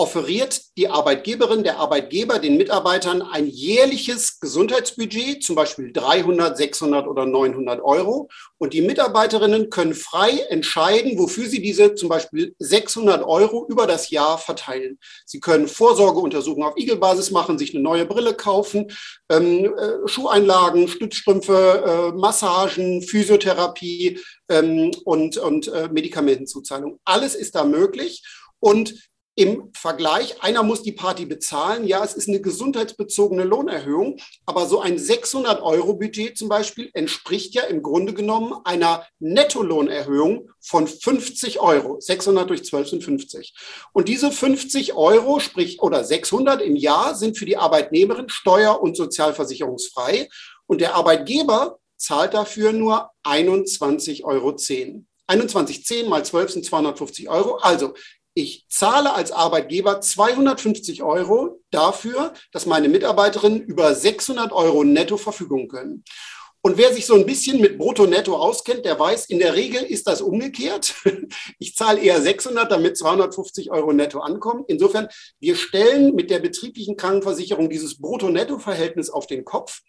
offeriert die Arbeitgeberin, der Arbeitgeber den Mitarbeitern ein jährliches Gesundheitsbudget, zum Beispiel 300, 600 oder 900 Euro. Und die Mitarbeiterinnen können frei entscheiden, wofür sie diese zum Beispiel 600 Euro über das Jahr verteilen. Sie können Vorsorgeuntersuchungen auf Igelbasis machen, sich eine neue Brille kaufen, ähm, äh, Schuheinlagen, Stützstrümpfe, äh, Massagen, Physiotherapie ähm, und, und äh, Medikamentenzuzahlung. Alles ist da möglich. Und im Vergleich, einer muss die Party bezahlen. Ja, es ist eine gesundheitsbezogene Lohnerhöhung, aber so ein 600-Euro-Budget zum Beispiel entspricht ja im Grunde genommen einer Nettolohnerhöhung von 50 Euro. 600 durch 12 sind 50. Und diese 50 Euro, sprich, oder 600 im Jahr, sind für die Arbeitnehmerin steuer- und sozialversicherungsfrei. Und der Arbeitgeber zahlt dafür nur 21,10 Euro. 21,10 mal 12 sind 250 Euro. Also ich zahle als Arbeitgeber 250 Euro dafür, dass meine Mitarbeiterinnen über 600 Euro netto Verfügung können. Und wer sich so ein bisschen mit Brutto-Netto auskennt, der weiß, in der Regel ist das umgekehrt. Ich zahle eher 600, damit 250 Euro netto ankommen. Insofern, wir stellen mit der betrieblichen Krankenversicherung dieses Brutto-Netto-Verhältnis auf den Kopf.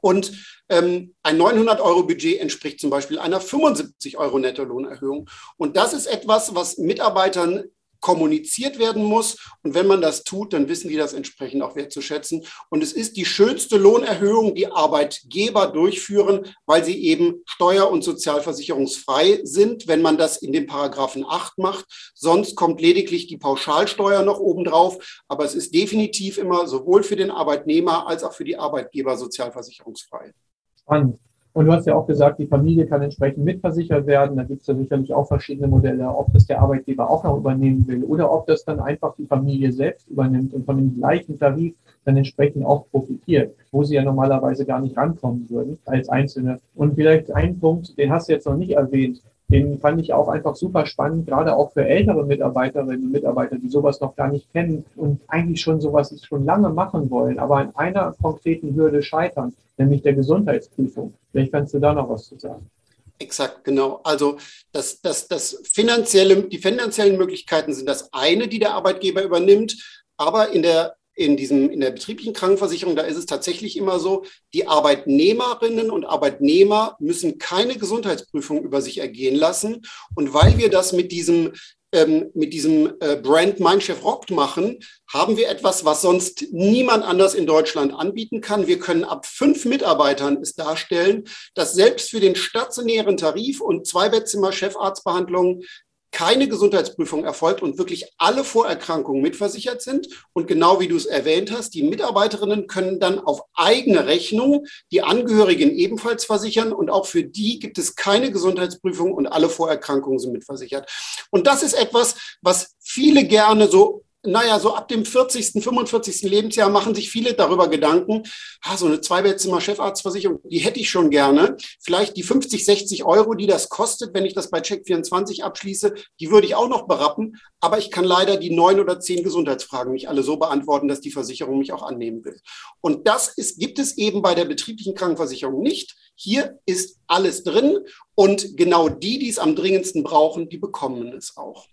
Und ähm, ein 900-Euro-Budget entspricht zum Beispiel einer 75 Euro Nettolohnerhöhung. Und das ist etwas, was Mitarbeitern kommuniziert werden muss. Und wenn man das tut, dann wissen die das entsprechend auch wertzuschätzen. Und es ist die schönste Lohnerhöhung, die Arbeitgeber durchführen, weil sie eben steuer- und sozialversicherungsfrei sind, wenn man das in dem Paragraphen 8 macht. Sonst kommt lediglich die Pauschalsteuer noch obendrauf. Aber es ist definitiv immer sowohl für den Arbeitnehmer als auch für die Arbeitgeber sozialversicherungsfrei. Spannend. Und du hast ja auch gesagt, die Familie kann entsprechend mitversichert werden. Da gibt es ja sicherlich auch verschiedene Modelle, ob das der Arbeitgeber auch noch übernehmen will oder ob das dann einfach die Familie selbst übernimmt und von dem gleichen Tarif dann entsprechend auch profitiert, wo sie ja normalerweise gar nicht rankommen würden als Einzelne. Und vielleicht ein Punkt, den hast du jetzt noch nicht erwähnt, den fand ich auch einfach super spannend, gerade auch für ältere Mitarbeiterinnen und Mitarbeiter, die sowas noch gar nicht kennen und eigentlich schon sowas schon lange machen wollen, aber an einer konkreten Hürde scheitern, nämlich der Gesundheitsprüfung. Vielleicht kannst du da noch was zu sagen. Exakt, genau. Also das, das, das finanzielle, die finanziellen Möglichkeiten sind das eine, die der Arbeitgeber übernimmt. Aber in der in, diesem, in der betrieblichen Krankenversicherung, da ist es tatsächlich immer so, die Arbeitnehmerinnen und Arbeitnehmer müssen keine Gesundheitsprüfung über sich ergehen lassen. Und weil wir das mit diesem ähm, mit diesem äh, Brand Mein Chef rockt machen, haben wir etwas, was sonst niemand anders in Deutschland anbieten kann. Wir können ab fünf Mitarbeitern es darstellen, dass selbst für den stationären Tarif und Zweibettzimmer Chefarztbehandlungen keine Gesundheitsprüfung erfolgt und wirklich alle Vorerkrankungen mitversichert sind. Und genau wie du es erwähnt hast, die Mitarbeiterinnen können dann auf eigene Rechnung die Angehörigen ebenfalls versichern. Und auch für die gibt es keine Gesundheitsprüfung und alle Vorerkrankungen sind mitversichert. Und das ist etwas, was viele gerne so naja, so ab dem 40., 45. Lebensjahr machen sich viele darüber Gedanken, ah, so eine Zweibettzimmer Chefarztversicherung, die hätte ich schon gerne. Vielleicht die 50, 60 Euro, die das kostet, wenn ich das bei Check24 abschließe, die würde ich auch noch berappen. Aber ich kann leider die neun oder zehn Gesundheitsfragen nicht alle so beantworten, dass die Versicherung mich auch annehmen will. Und das ist, gibt es eben bei der betrieblichen Krankenversicherung nicht. Hier ist alles drin und genau die, die es am dringendsten brauchen, die bekommen es auch.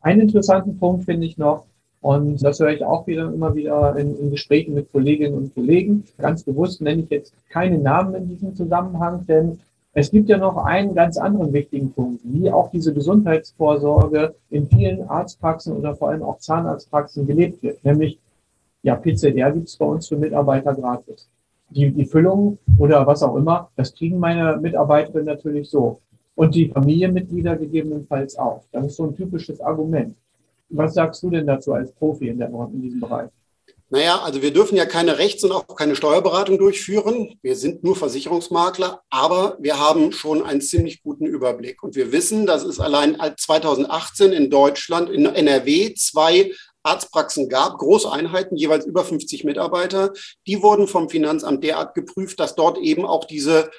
Einen interessanten Punkt finde ich noch, und das höre ich auch wieder immer wieder in, in, Gesprächen mit Kolleginnen und Kollegen. Ganz bewusst nenne ich jetzt keine Namen in diesem Zusammenhang, denn es gibt ja noch einen ganz anderen wichtigen Punkt, wie auch diese Gesundheitsvorsorge in vielen Arztpraxen oder vor allem auch Zahnarztpraxen gelebt wird. Nämlich, ja, PCR gibt es bei uns für Mitarbeiter gratis. Die, die Füllung oder was auch immer, das kriegen meine Mitarbeiterinnen natürlich so. Und die Familienmitglieder gegebenenfalls auch. Das ist so ein typisches Argument. Was sagst du denn dazu als Profi in, der, in diesem Bereich? Naja, also wir dürfen ja keine Rechts- und auch keine Steuerberatung durchführen. Wir sind nur Versicherungsmakler, aber wir haben schon einen ziemlich guten Überblick. Und wir wissen, dass es allein 2018 in Deutschland, in NRW, zwei Arztpraxen gab, große Einheiten, jeweils über 50 Mitarbeiter. Die wurden vom Finanzamt derart geprüft, dass dort eben auch diese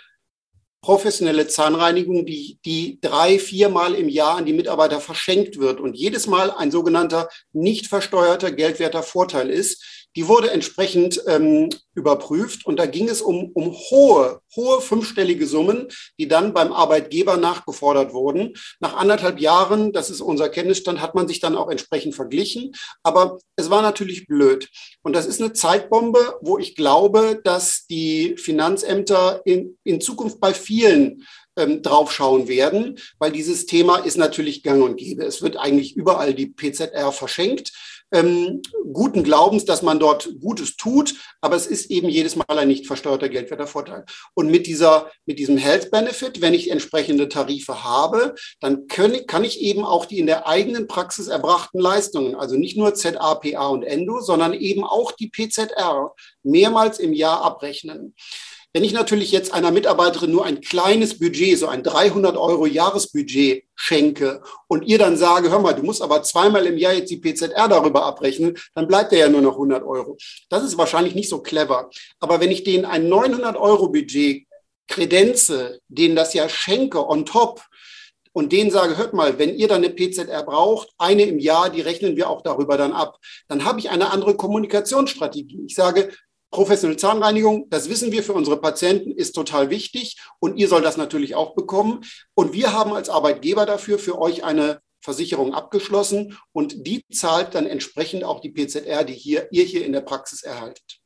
professionelle Zahnreinigung, die, die drei, viermal im Jahr an die Mitarbeiter verschenkt wird und jedes Mal ein sogenannter nicht versteuerter geldwerter Vorteil ist, die wurde entsprechend ähm, überprüft und da ging es um, um hohe, hohe fünfstellige Summen, die dann beim Arbeitgeber nachgefordert wurden. Nach anderthalb Jahren, das ist unser Kenntnisstand, hat man sich dann auch entsprechend verglichen. Aber es war natürlich blöd. Und das ist eine Zeitbombe, wo ich glaube, dass die Finanzämter in, in Zukunft bei vielen ähm, draufschauen werden, weil dieses Thema ist natürlich gang und gäbe. Es wird eigentlich überall die PZR verschenkt ähm, guten Glaubens, dass man dort Gutes tut, aber es ist eben jedes Mal ein nicht versteuerter geldwerter Vorteil. Und mit dieser, mit diesem Health Benefit, wenn ich entsprechende Tarife habe, dann können, kann ich eben auch die in der eigenen Praxis erbrachten Leistungen, also nicht nur ZA, PA und Endo, sondern eben auch die PZR mehrmals im Jahr abrechnen. Wenn ich natürlich jetzt einer Mitarbeiterin nur ein kleines Budget, so ein 300 Euro Jahresbudget schenke und ihr dann sage, hör mal, du musst aber zweimal im Jahr jetzt die PZR darüber abrechnen, dann bleibt der ja nur noch 100 Euro. Das ist wahrscheinlich nicht so clever. Aber wenn ich denen ein 900 Euro Budget kredenze, denen das ja schenke on top, und denen sage, hört mal, wenn ihr dann eine PZR braucht, eine im Jahr, die rechnen wir auch darüber dann ab, dann habe ich eine andere Kommunikationsstrategie. Ich sage, Professionelle Zahnreinigung, das wissen wir für unsere Patienten, ist total wichtig und ihr sollt das natürlich auch bekommen. Und wir haben als Arbeitgeber dafür für euch eine Versicherung abgeschlossen und die zahlt dann entsprechend auch die PZR, die hier, ihr hier in der Praxis erhaltet.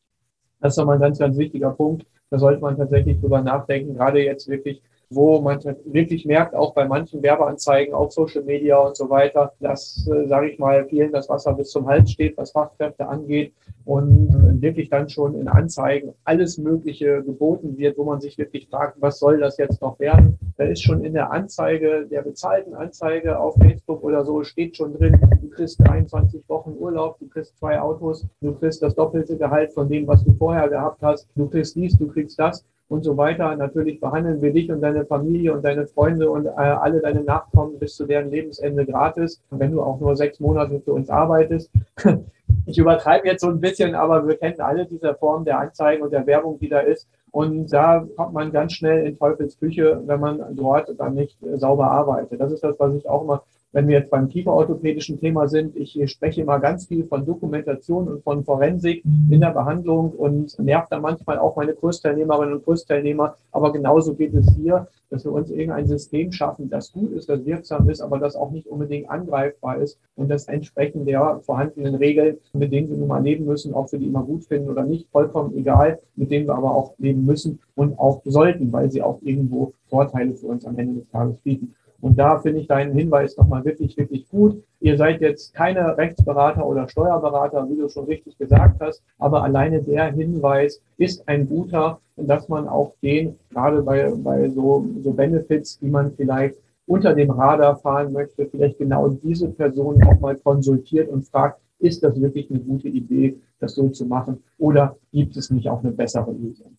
Das ist nochmal ein ganz, ganz wichtiger Punkt. Da sollte man tatsächlich drüber nachdenken, gerade jetzt wirklich wo man wirklich merkt, auch bei manchen Werbeanzeigen auf Social Media und so weiter, dass, äh, sage ich mal, vielen das Wasser bis zum Hals steht, was Fachkräfte angeht und äh, wirklich dann schon in Anzeigen alles Mögliche geboten wird, wo man sich wirklich fragt, was soll das jetzt noch werden? Da ist schon in der Anzeige, der bezahlten Anzeige auf Facebook oder so, steht schon drin, du kriegst 23 Wochen Urlaub, du kriegst zwei Autos, du kriegst das doppelte Gehalt von dem, was du vorher gehabt hast, du kriegst dies, du kriegst das. Und so weiter. Natürlich behandeln wir dich und deine Familie und deine Freunde und äh, alle deine Nachkommen bis zu deren Lebensende gratis. Wenn du auch nur sechs Monate für uns arbeitest, ich übertreibe jetzt so ein bisschen, aber wir kennen alle diese Form der Anzeigen und der Werbung, die da ist. Und da kommt man ganz schnell in Teufels Küche, wenn man dort dann nicht sauber arbeitet. Das ist das, was ich auch immer wenn wir jetzt beim kieferorthopädischen Thema sind, ich spreche immer ganz viel von Dokumentation und von Forensik in der Behandlung und nervt dann manchmal auch meine Kursteilnehmerinnen und Kursteilnehmer. Aber genauso geht es hier, dass wir uns irgendein System schaffen, das gut ist, das wirksam ist, aber das auch nicht unbedingt angreifbar ist und das entsprechend der vorhandenen Regeln, mit denen wir nun mal leben müssen, ob wir die immer gut finden oder nicht, vollkommen egal, mit denen wir aber auch leben müssen und auch sollten, weil sie auch irgendwo Vorteile für uns am Ende des Tages bieten. Und da finde ich deinen Hinweis nochmal wirklich, wirklich gut. Ihr seid jetzt keine Rechtsberater oder Steuerberater, wie du schon richtig gesagt hast, aber alleine der Hinweis ist ein guter, dass man auch den, gerade bei, bei so, so Benefits, die man vielleicht unter dem Radar fahren möchte, vielleicht genau diese Person auch mal konsultiert und fragt, ist das wirklich eine gute Idee, das so zu machen oder gibt es nicht auch eine bessere Lösung?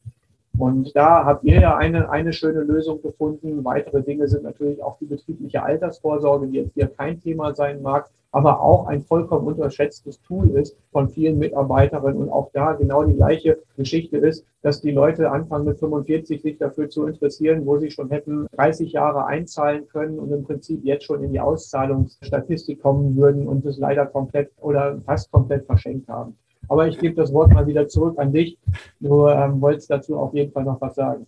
Und da habt ihr ja eine, eine schöne Lösung gefunden. Weitere Dinge sind natürlich auch die betriebliche Altersvorsorge, die jetzt hier kein Thema sein mag, aber auch ein vollkommen unterschätztes Tool ist von vielen Mitarbeiterinnen und auch da genau die gleiche Geschichte ist, dass die Leute anfangen mit 45 sich dafür zu interessieren, wo sie schon hätten 30 Jahre einzahlen können und im Prinzip jetzt schon in die Auszahlungsstatistik kommen würden und es leider komplett oder fast komplett verschenkt haben. Aber ich gebe das Wort mal wieder zurück an dich. Du ähm, wolltest dazu auf jeden Fall noch was sagen.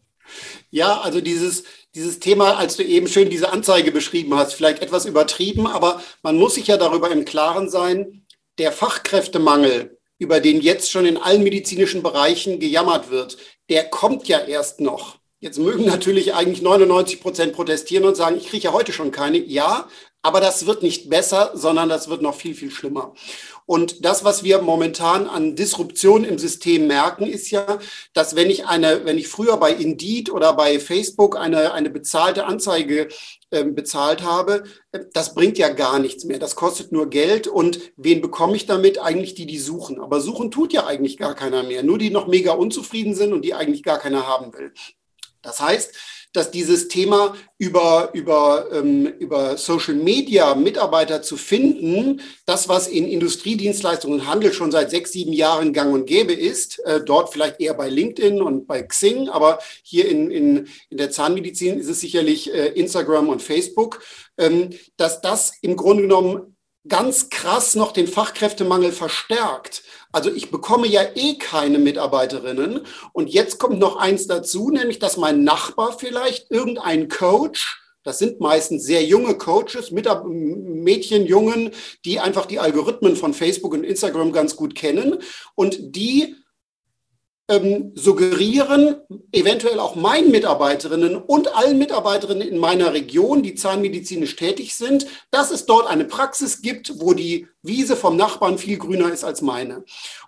Ja, also dieses, dieses Thema, als du eben schön diese Anzeige beschrieben hast, vielleicht etwas übertrieben, aber man muss sich ja darüber im Klaren sein, der Fachkräftemangel, über den jetzt schon in allen medizinischen Bereichen gejammert wird, der kommt ja erst noch. Jetzt mögen natürlich eigentlich 99 Prozent protestieren und sagen, ich kriege ja heute schon keine. Ja, aber das wird nicht besser, sondern das wird noch viel, viel schlimmer. Und das, was wir momentan an Disruption im System merken, ist ja, dass wenn ich eine, wenn ich früher bei Indeed oder bei Facebook eine, eine bezahlte Anzeige äh, bezahlt habe, äh, das bringt ja gar nichts mehr. Das kostet nur Geld und wen bekomme ich damit? Eigentlich die, die suchen. Aber suchen tut ja eigentlich gar keiner mehr. Nur die noch mega unzufrieden sind und die eigentlich gar keiner haben will. Das heißt, dass dieses Thema über, über, ähm, über Social Media Mitarbeiter zu finden, das, was in Industriedienstleistungen und Handel schon seit sechs, sieben Jahren gang und gäbe ist, äh, dort vielleicht eher bei LinkedIn und bei Xing, aber hier in, in, in der Zahnmedizin ist es sicherlich äh, Instagram und Facebook, ähm, dass das im Grunde genommen ganz krass noch den Fachkräftemangel verstärkt. Also ich bekomme ja eh keine Mitarbeiterinnen. Und jetzt kommt noch eins dazu, nämlich dass mein Nachbar vielleicht irgendein Coach, das sind meistens sehr junge Coaches, Mädchen, Jungen, die einfach die Algorithmen von Facebook und Instagram ganz gut kennen und die ähm, suggerieren, eventuell auch meinen Mitarbeiterinnen und allen Mitarbeiterinnen in meiner Region, die zahnmedizinisch tätig sind, dass es dort eine Praxis gibt, wo die Wiese vom Nachbarn viel grüner ist als meine.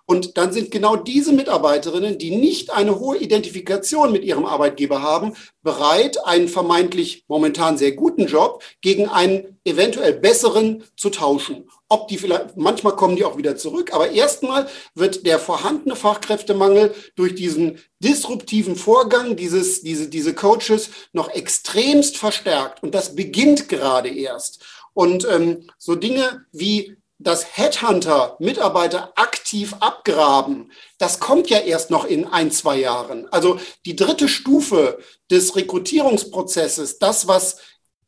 Und dann sind genau diese Mitarbeiterinnen, die nicht eine hohe Identifikation mit ihrem Arbeitgeber haben, bereit, einen vermeintlich momentan sehr guten Job gegen einen eventuell besseren zu tauschen. Ob die vielleicht, manchmal kommen die auch wieder zurück, aber erstmal wird der vorhandene Fachkräftemangel durch diesen disruptiven Vorgang, dieses, diese, diese Coaches noch extremst verstärkt. Und das beginnt gerade erst. Und ähm, so Dinge wie dass Headhunter Mitarbeiter aktiv abgraben, das kommt ja erst noch in ein, zwei Jahren. Also die dritte Stufe des Rekrutierungsprozesses, das, was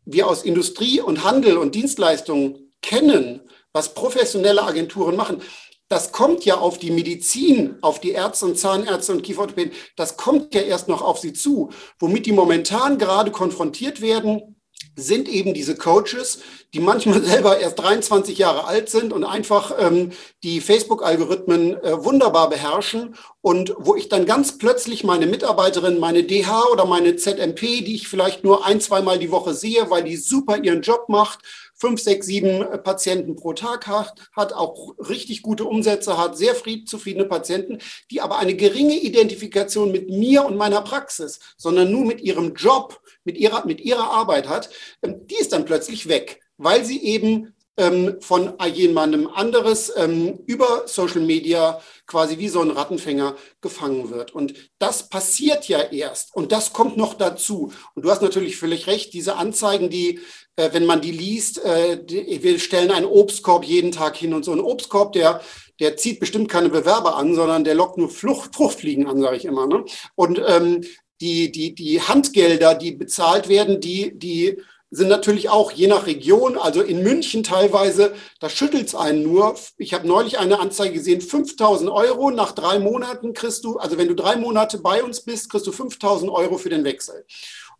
wir aus Industrie und Handel und Dienstleistungen kennen, was professionelle Agenturen machen, das kommt ja auf die Medizin, auf die Ärzte und Zahnärzte und Kieferorthopäden, das kommt ja erst noch auf sie zu. Womit die momentan gerade konfrontiert werden, sind eben diese Coaches, die manchmal selber erst 23 Jahre alt sind und einfach ähm, die Facebook-Algorithmen äh, wunderbar beherrschen. Und wo ich dann ganz plötzlich meine Mitarbeiterin, meine DH oder meine ZMP, die ich vielleicht nur ein, zweimal die Woche sehe, weil die super ihren Job macht, fünf, sechs, sieben Patienten pro Tag hat, hat auch richtig gute Umsätze, hat sehr zufriedene Patienten, die aber eine geringe Identifikation mit mir und meiner Praxis, sondern nur mit ihrem Job, mit ihrer, mit ihrer Arbeit hat, ähm, die ist dann plötzlich weg, weil sie eben ähm, von jemandem anderes ähm, über Social Media quasi wie so ein Rattenfänger gefangen wird. Und das passiert ja erst und das kommt noch dazu. Und du hast natürlich völlig recht, diese Anzeigen, die, äh, wenn man die liest, äh, die, wir stellen einen Obstkorb jeden Tag hin und so ein Obstkorb, der der zieht bestimmt keine Bewerber an, sondern der lockt nur Flucht, Fruchtfliegen an, sage ich immer. Ne? Und ähm, die, die, die Handgelder, die bezahlt werden, die, die sind natürlich auch je nach Region, also in München teilweise, da schüttelt es einen nur. Ich habe neulich eine Anzeige gesehen, 5000 Euro nach drei Monaten kriegst du, also wenn du drei Monate bei uns bist, kriegst du 5000 Euro für den Wechsel.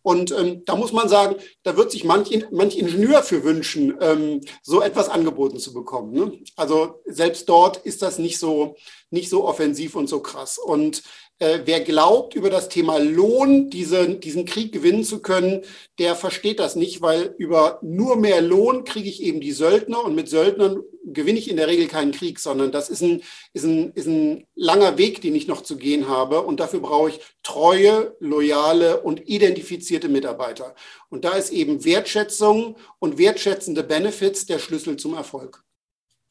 Und ähm, da muss man sagen, da wird sich manch, manch Ingenieur für wünschen, ähm, so etwas angeboten zu bekommen. Ne? Also selbst dort ist das nicht so, nicht so offensiv und so krass. Und äh, wer glaubt, über das Thema Lohn diese, diesen Krieg gewinnen zu können, der versteht das nicht, weil über nur mehr Lohn kriege ich eben die Söldner und mit Söldnern gewinne ich in der Regel keinen Krieg, sondern das ist ein, ist ein, ist ein langer Weg, den ich noch zu gehen habe. Und dafür brauche ich treue, loyale und identifizierte Mitarbeiter. Und da ist eben Wertschätzung und wertschätzende Benefits der Schlüssel zum Erfolg.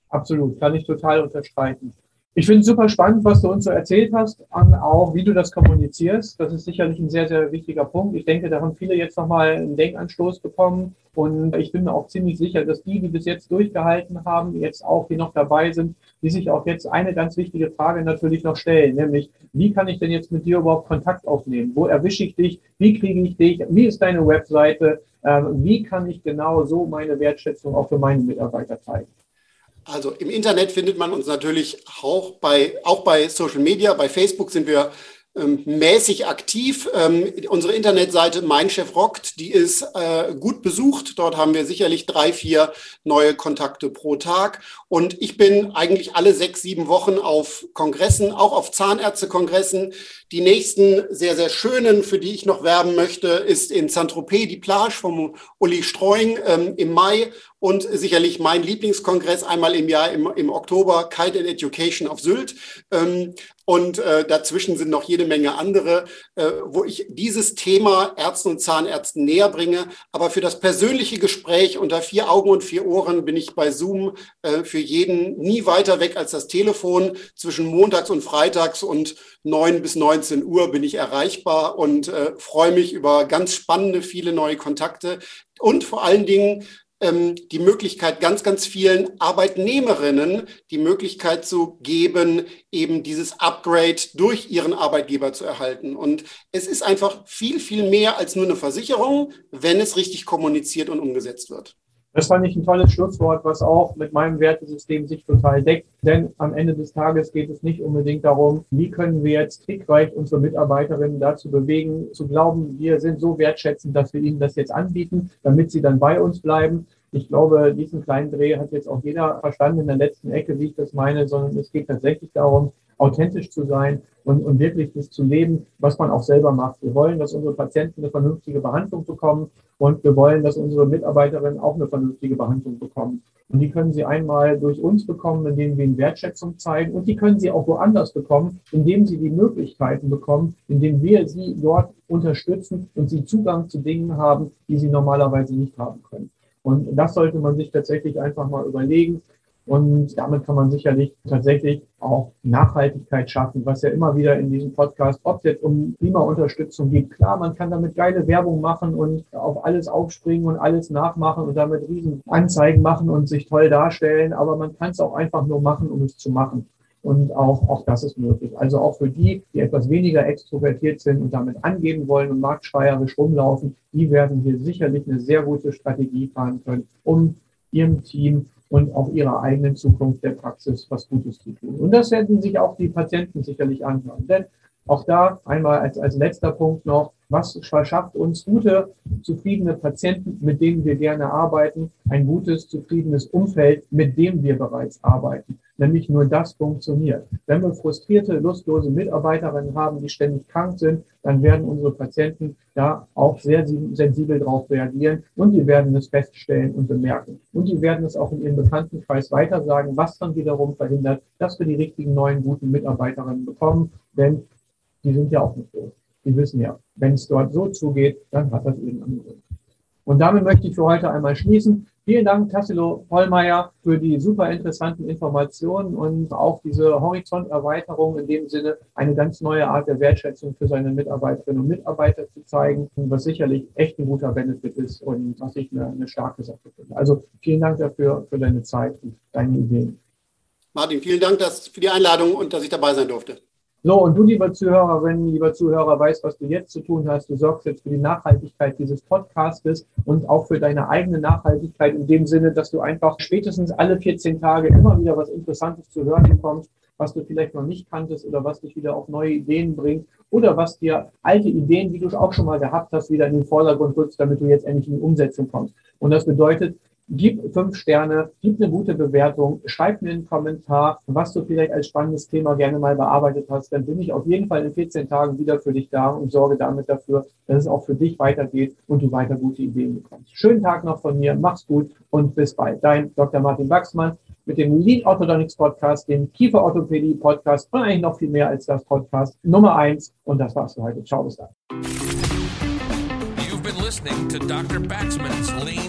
Absolut, kann ich total unterstreichen. Ich finde es super spannend, was du uns so erzählt hast, und auch wie du das kommunizierst. Das ist sicherlich ein sehr, sehr wichtiger Punkt. Ich denke, da haben viele jetzt nochmal einen Denkanstoß bekommen. Und ich bin mir auch ziemlich sicher, dass die, die bis jetzt durchgehalten haben, jetzt auch, die noch dabei sind, die sich auch jetzt eine ganz wichtige Frage natürlich noch stellen, nämlich, wie kann ich denn jetzt mit dir überhaupt Kontakt aufnehmen? Wo erwische ich dich? Wie kriege ich dich? Wie ist deine Webseite? Ähm, wie kann ich genau so meine Wertschätzung auch für meine Mitarbeiter zeigen? Also im Internet findet man uns natürlich auch bei, auch bei Social Media. Bei Facebook sind wir ähm, mäßig aktiv. Ähm, unsere Internetseite Mein Chef rockt, die ist äh, gut besucht. Dort haben wir sicherlich drei, vier neue Kontakte pro Tag. Und ich bin eigentlich alle sechs, sieben Wochen auf Kongressen, auch auf Zahnärztekongressen. Die nächsten sehr, sehr schönen, für die ich noch werben möchte, ist in Saint-Tropez die Plage vom Uli Streuing ähm, im Mai und sicherlich mein Lieblingskongress einmal im Jahr im, im Oktober, Kite and Education auf Sylt. Ähm, und äh, dazwischen sind noch jede Menge andere, äh, wo ich dieses Thema Ärzten und Zahnärzten näher bringe. Aber für das persönliche Gespräch unter vier Augen und vier Ohren bin ich bei Zoom äh, für jeden nie weiter weg als das Telefon. Zwischen montags und freitags und neun bis 19 Uhr bin ich erreichbar und äh, freue mich über ganz spannende, viele neue Kontakte und vor allen Dingen ähm, die Möglichkeit, ganz, ganz vielen Arbeitnehmerinnen die Möglichkeit zu geben, eben dieses Upgrade durch ihren Arbeitgeber zu erhalten. Und es ist einfach viel, viel mehr als nur eine Versicherung, wenn es richtig kommuniziert und umgesetzt wird. Das fand ich ein tolles Schlusswort, was auch mit meinem Wertesystem sich total deckt. Denn am Ende des Tages geht es nicht unbedingt darum, wie können wir jetzt trickreich unsere Mitarbeiterinnen dazu bewegen, zu glauben, wir sind so wertschätzend, dass wir ihnen das jetzt anbieten, damit sie dann bei uns bleiben. Ich glaube, diesen kleinen Dreh hat jetzt auch jeder verstanden in der letzten Ecke, wie ich das meine, sondern es geht tatsächlich darum, authentisch zu sein und, und wirklich das zu leben, was man auch selber macht. Wir wollen, dass unsere Patienten eine vernünftige Behandlung bekommen und wir wollen, dass unsere Mitarbeiterinnen auch eine vernünftige Behandlung bekommen. Und die können sie einmal durch uns bekommen, indem wir ihnen Wertschätzung zeigen. Und die können sie auch woanders bekommen, indem sie die Möglichkeiten bekommen, indem wir sie dort unterstützen und sie Zugang zu Dingen haben, die sie normalerweise nicht haben können. Und das sollte man sich tatsächlich einfach mal überlegen. Und damit kann man sicherlich tatsächlich auch Nachhaltigkeit schaffen, was ja immer wieder in diesem Podcast, ob es jetzt um Klimaunterstützung geht. Klar, man kann damit geile Werbung machen und auf alles aufspringen und alles nachmachen und damit riesen Anzeigen machen und sich toll darstellen. Aber man kann es auch einfach nur machen, um es zu machen. Und auch, auch das ist möglich. Also auch für die, die etwas weniger extrovertiert sind und damit angeben wollen und marktschreierisch rumlaufen, die werden hier sicherlich eine sehr gute Strategie fahren können, um ihrem Team und auch ihrer eigenen Zukunft der Praxis was Gutes zu tun. Und das werden sich auch die Patienten sicherlich anhören. Denn auch da einmal als, als letzter Punkt noch, was verschafft uns gute, zufriedene Patienten, mit denen wir gerne arbeiten, ein gutes, zufriedenes Umfeld, mit dem wir bereits arbeiten. Nämlich nur das funktioniert. Wenn wir frustrierte, lustlose Mitarbeiterinnen haben, die ständig krank sind, dann werden unsere Patienten da auch sehr sensibel darauf reagieren und die werden es feststellen und bemerken. Und die werden es auch in ihrem Bekanntenkreis weitersagen, was dann wiederum verhindert, dass wir die richtigen neuen guten Mitarbeiterinnen bekommen. Denn die sind ja auch nicht doof. Die wissen ja, wenn es dort so zugeht, dann hat das irgendeinen Grund. Und damit möchte ich für heute einmal schließen. Vielen Dank, Tassilo Vollmeier, für die super interessanten Informationen und auch diese Horizonterweiterung in dem Sinne, eine ganz neue Art der Wertschätzung für seine Mitarbeiterinnen und Mitarbeiter zu zeigen, was sicherlich echt ein guter Benefit ist und was ich eine, eine starke Sache finde. Also vielen Dank dafür, für deine Zeit und deine Ideen. Martin, vielen Dank dass, für die Einladung und dass ich dabei sein durfte. So, und du, lieber Zuhörerin, lieber Zuhörer, weißt, was du jetzt zu tun hast. Du sorgst jetzt für die Nachhaltigkeit dieses Podcastes und auch für deine eigene Nachhaltigkeit in dem Sinne, dass du einfach spätestens alle 14 Tage immer wieder was Interessantes zu hören bekommst, was du vielleicht noch nicht kanntest oder was dich wieder auf neue Ideen bringt oder was dir alte Ideen, die du auch schon mal gehabt hast, wieder in den Vordergrund rückst, damit du jetzt endlich in die Umsetzung kommst. Und das bedeutet, Gib fünf Sterne, gib eine gute Bewertung, schreib mir einen Kommentar, was du vielleicht als spannendes Thema gerne mal bearbeitet hast. Dann bin ich auf jeden Fall in 14 Tagen wieder für dich da und sorge damit dafür, dass es auch für dich weitergeht und du weiter gute Ideen bekommst. Schönen Tag noch von mir, mach's gut und bis bald. Dein Dr. Martin Wachsmann mit dem Lead Orthodontics Podcast, dem Kieferorthopädie Podcast und eigentlich noch viel mehr als das Podcast Nummer eins. Und das war's für heute. Ciao, bis dann. listening to Dr. Baxman's Lean